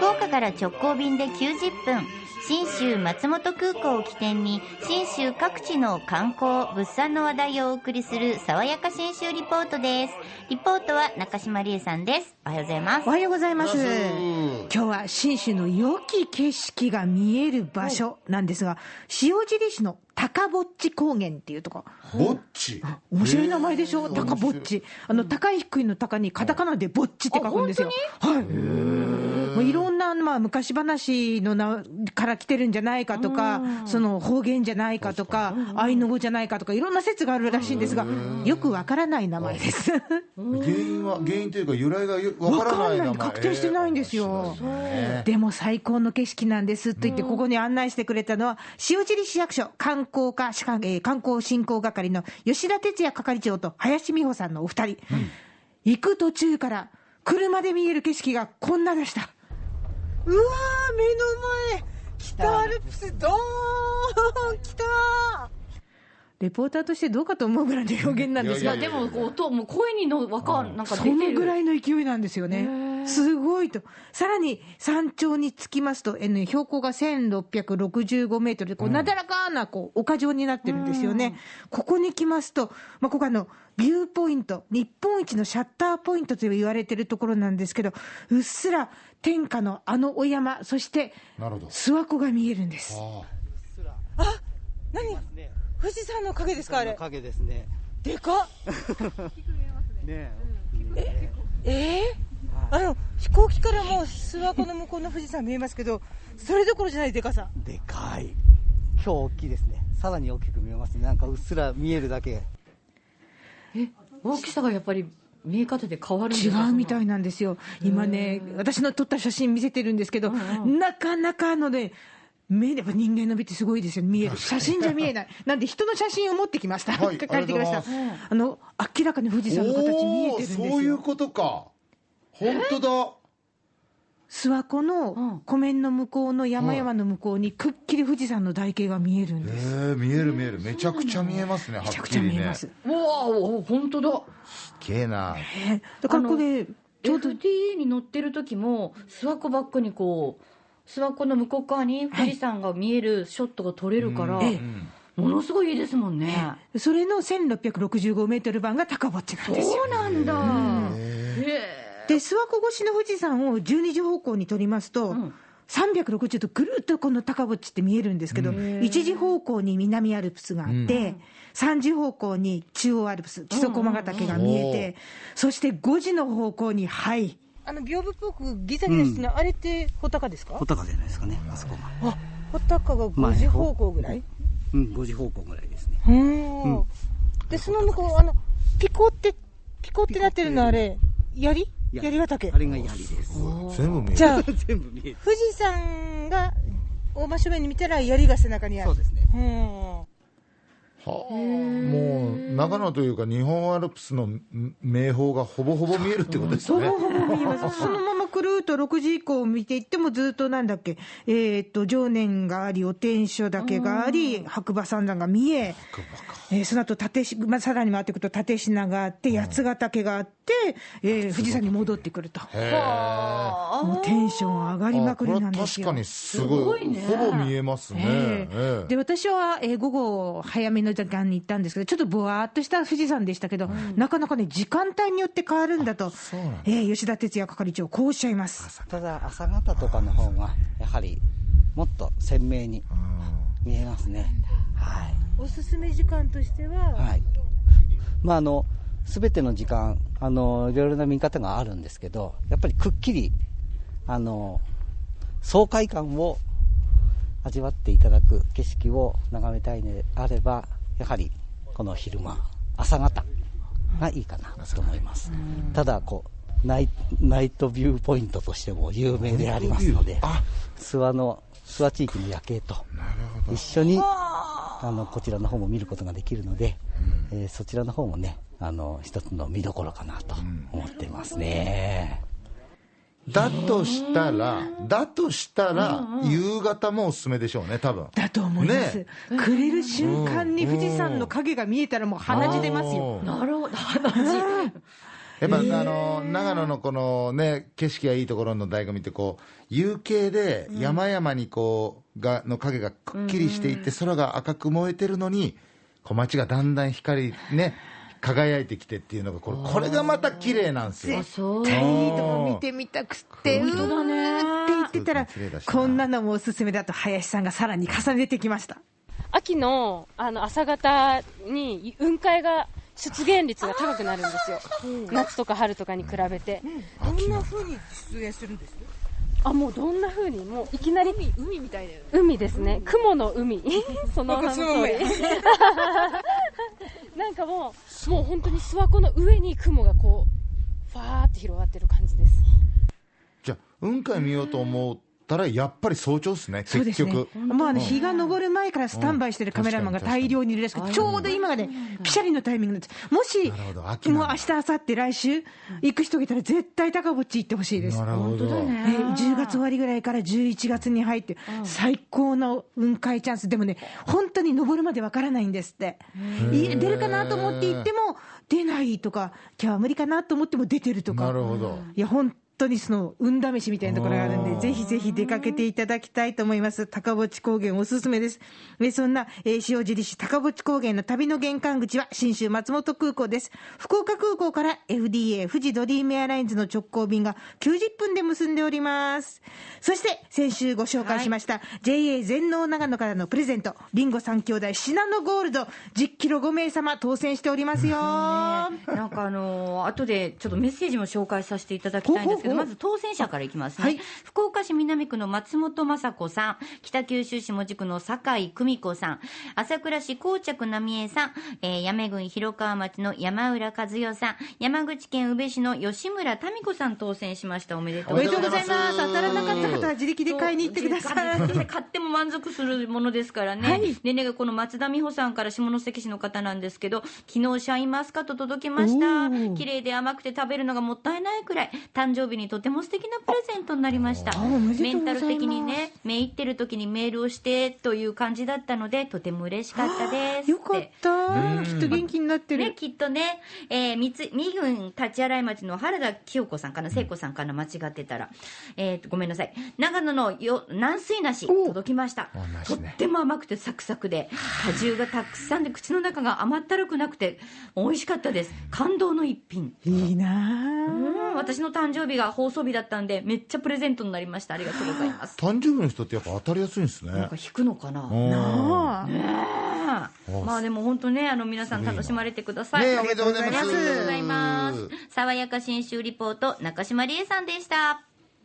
福岡から直行便で90分信州松本空港を起点に信州各地の観光物産の話題をお送りする爽やか信州リポートですリポートは中島理恵さんですおはようございますおはようございます。今日は信州の良き景色が見える場所なんですが、塩尻市の高ぼっち高原っていうとこ。ぼっち？面白い名前でしょ、へー高ぼっち。あの、高い低いの高にカタカナでぼっちって書くんですよ。はい。もういろんな、まあ、昔話のなから来てるんじゃないかとか、その方言じゃないかとか、アイヌ語じゃないかとか、いろんな説があるらしいんですが、よくわからない名前です。原因は、原因というか由来がよわわからない名前。確定してないんですよ。えーでも最高の景色なんですと言って、ここに案内してくれたのは、塩尻市役所観光課、しかえー観光振興係の吉田哲也係長と林美穂さんのお二人、行く途中から車で見える景色がこんなでした。うわー、目の前、北アルプス、ドー。ン、来たレポーターとしてどうかと思うぐらいの表現なんですが。でも音もう声にのわかんなんか出てそるのぐらいの勢いなんですよね。すごいと。さらに山頂に着きますと、え標高が1665メートルで、こう、なだらかな、こう、丘状になってるんですよね。ここに来ますと、まあ、ここあの、ビューポイント、日本一のシャッターポイントと言われてるところなんですけど、うっすら天下のあのお山、そして。諏訪湖が見えるんです。あ何？富士山の影ですか、あれ？影ですね。でかっ ねえー、あの飛行機からもう諏訪湖の向こうの富士山見えますけど、それどころじゃないでかさ。でかい。今日大きいですね。さらに大きく見えますね。なんかうっすら見えるだけ。え大きさがやっぱり見え方で変わる違か？うみたいなんですよ、今ね、私の撮った写真見せてるんですけど、なかなかあのね、目で人間の目ってすごいですよ、見える、写真じゃ見えない、なんで人の写真を持ってきました、はい帰ってきました。あの明らかに富士山の形見えてるんですおーそういうよ。ことか。本当だ。諏訪湖の湖面の向こうの山々の向こうに、くっきり富士山の台形が見えるんえです。ー、見える見える。めちゃくちゃ見えますね。はっめちゃくちゃきりね。見えます。うわお本当だすげえな。えだからこれ、ちょうど FDA に乗ってる時も諏訪湖バックにこう諏訪湖の向こう側に富士山が見えるショットが撮れるから、うんものすごいいいですもんね、それの1665メートル版が高ぼっちなんですよ。そうなんだ、へで諏訪湖越しの富士山を12時方向に撮りますと、ん。360度ぐるっとこの高ぼっちって見えるんですけど、1時方向に南アルプスがあって、3時方向に中央アルプス、木曽駒ヶ岳が見えて、そして5時の方向に、はい。あの屏風っぽくギザギザしてるの、あれって穂高ですか？穂高じゃないですかね。あそこが。あ穂高が5時方向ぐらい、うん、5時方向ぐらいですね。うん。でその向こうあのピコってピコってなってるのあれ槍？槍ヶ岳あれが槍です。全部見える。じゃあ 全部見える。富士山が大真正面に見たら槍が背中にあるそうですね。うんはあ、もう長野というか日本アルプスの名峰がほぼほぼ見えるってことですね。見えます。そのままくるっと6時以降見ていってもずっとなんだっけ、えー、と常年があり、お天守岳があり、白馬三山が見え、えーその後立し、まあ、さらに回っていくと立品があって、八ヶ岳があって、えー富士山に戻ってくると、もうテンション上がりまくりなんですよ。確かにすごいほぼ見えますね。ええええで私は、えー午後、早めの時間に行ったんですけど、ちょっとぼわーっとした富士山でしたけど、なかなかね、時間帯によって変わるんだと、えー吉田哲也係長、こうおっしゃいます。ただ、朝方とかの方が、やはり、もっと鮮明に見えますね。はい。おすすめ時間としては、はい。まあ、あの、すべての時間、あの、いろいろな見方があるんですけど、やっぱりくっきり、あの、爽快感を味わっていただく景色を眺めたいのであれば、やはり、この昼間、朝方がいいかなと思います。ただ、こう、ナイナイトビューポイントとしても有名でありますので、あ。諏訪の、諏訪地域の夜景と一緒に、あの、こちらの方も見ることができるので、えーそちらの方もね、あの、一つの見どころかなと思っていますね。だとしたら、だとしたら、夕方もおすすめでしょうね、多分。だと思います、ね。暮れる瞬間に富士山の影が見えたら、もう鼻血出ますよ。うん。なるほど話やっぱ、あの長野のこのね景色がいいところの醍醐味ってこう夕景で山々にこうがの影がくっきりしていって、空が赤く燃えてるのにこう街がだんだん光ね輝いてきてっていうのがこれこれがまた綺麗なんですよ。あそう絶対いいとこ見てみたくって、うだね。って言ってたらこんなのもおすすめだと林さんがさらに重ねてきました。秋のあの朝方に雲海が出現率が高くなるんですよ、夏とか春とかに比べて、どんな風に出演するんですあもうどんな風に、もういきなり海海みたいだよね。海ですね、雲の海、その名の通り、なんかもう、もう本当に諏訪湖の上に雲がこう、ファーって広がってる感じです。じゃあ雲海見ようと思うったらやっぱり早朝ですねそうです結局ね。もうあの日が昇る前からスタンバイしてるカメラマンが大量にいるらしくて、ちょうど今がね、ピシャリのタイミングなんです。もし、もう明日、明後日、来週、行く人がいたら絶対高ぼっち行ってほしいです。なるほど、ね、10月終わりぐらいから11月に入って、最高の雲海チャンス、でもね、本当に登るまでわからないんですって、い出るかなと思って行っても、出ないとか、今日は無理かなと思っても出てるとか、なるほど。いや、本当にその運試しみたいなところがあるんで、ぜひぜひ出かけていただきたいと思います。高墓高原おすすめです。えそんな、えー塩尻市高墓高原の旅の玄関口は新州松本空港です。福岡空港から FDA 富士ドリームエアラインズの直行便が90分で結んでおります。そして先週ご紹介しました、JA 全農長野からのプレゼント、リンゴ3兄弟シナノゴールド10キロ5名様当選しておりますよ。なんかあのー後でちょっとメッセージも紹介させていただきたいんですけど、ほうほうほうまず当選者からいきますね、はい。福岡市南区の松本雅子さん、北九州市門司区の酒井久美子さん、朝倉市紅着浪江さん、えー、八女郡広川町の山浦和代さん、山口県宇部市の吉村民子さん当選しました。おめでとうございまます。当たらなかった方は自力で買いに行ってください。買っても満足するものですからね、はい。でねこの松田美穂さんから下関市の方なんですけど昨日シャインマスカット届きました。綺麗で甘くて食べるのがもったいないくらい。誕生日にとても素敵なプレゼントになりましたメンタル的にねめいってる時にメールをしてという感じだったのでとても嬉しかったですよかった。きっと元気になってね、る。きっとね、えー、三つ、三郡立洗町の原田清子さんかな、聖子さんかな、間違ってたら。えーと、ごめんなさい。長野のよ軟水梨、お届きましたとっねても甘くてサクサクで、果汁がたくさんで、口の中が甘ったるくなくて、美味しかったです。感動の一品。いいなうん、私の誕生日が放送日だったんで、めっちゃプレゼントになりました。ありがとうございます。誕生日の人ってやっぱ当たりやすいんですねなんか引くのかな？うんあ。ねえまあでも本当ね、あの皆さん楽しまれてください。ねえおめでとうございますありがとうございます。爽やか新州リポート、中島理恵さんでした。